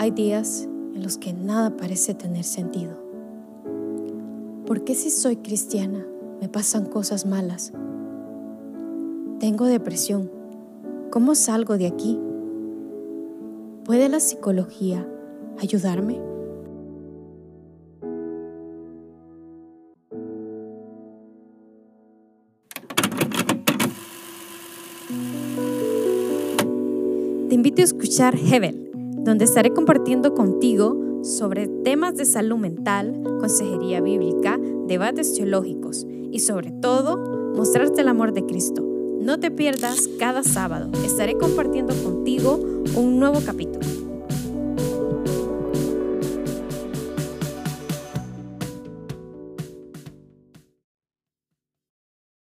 Hay días en los que nada parece tener sentido. ¿Por qué si soy cristiana me pasan cosas malas? Tengo depresión. ¿Cómo salgo de aquí? ¿Puede la psicología ayudarme? Te invito a escuchar Hebel, donde estaré compartiendo contigo sobre temas de salud mental, consejería bíblica, debates teológicos y sobre todo mostrarte el amor de Cristo. No te pierdas cada sábado, estaré compartiendo contigo un nuevo capítulo.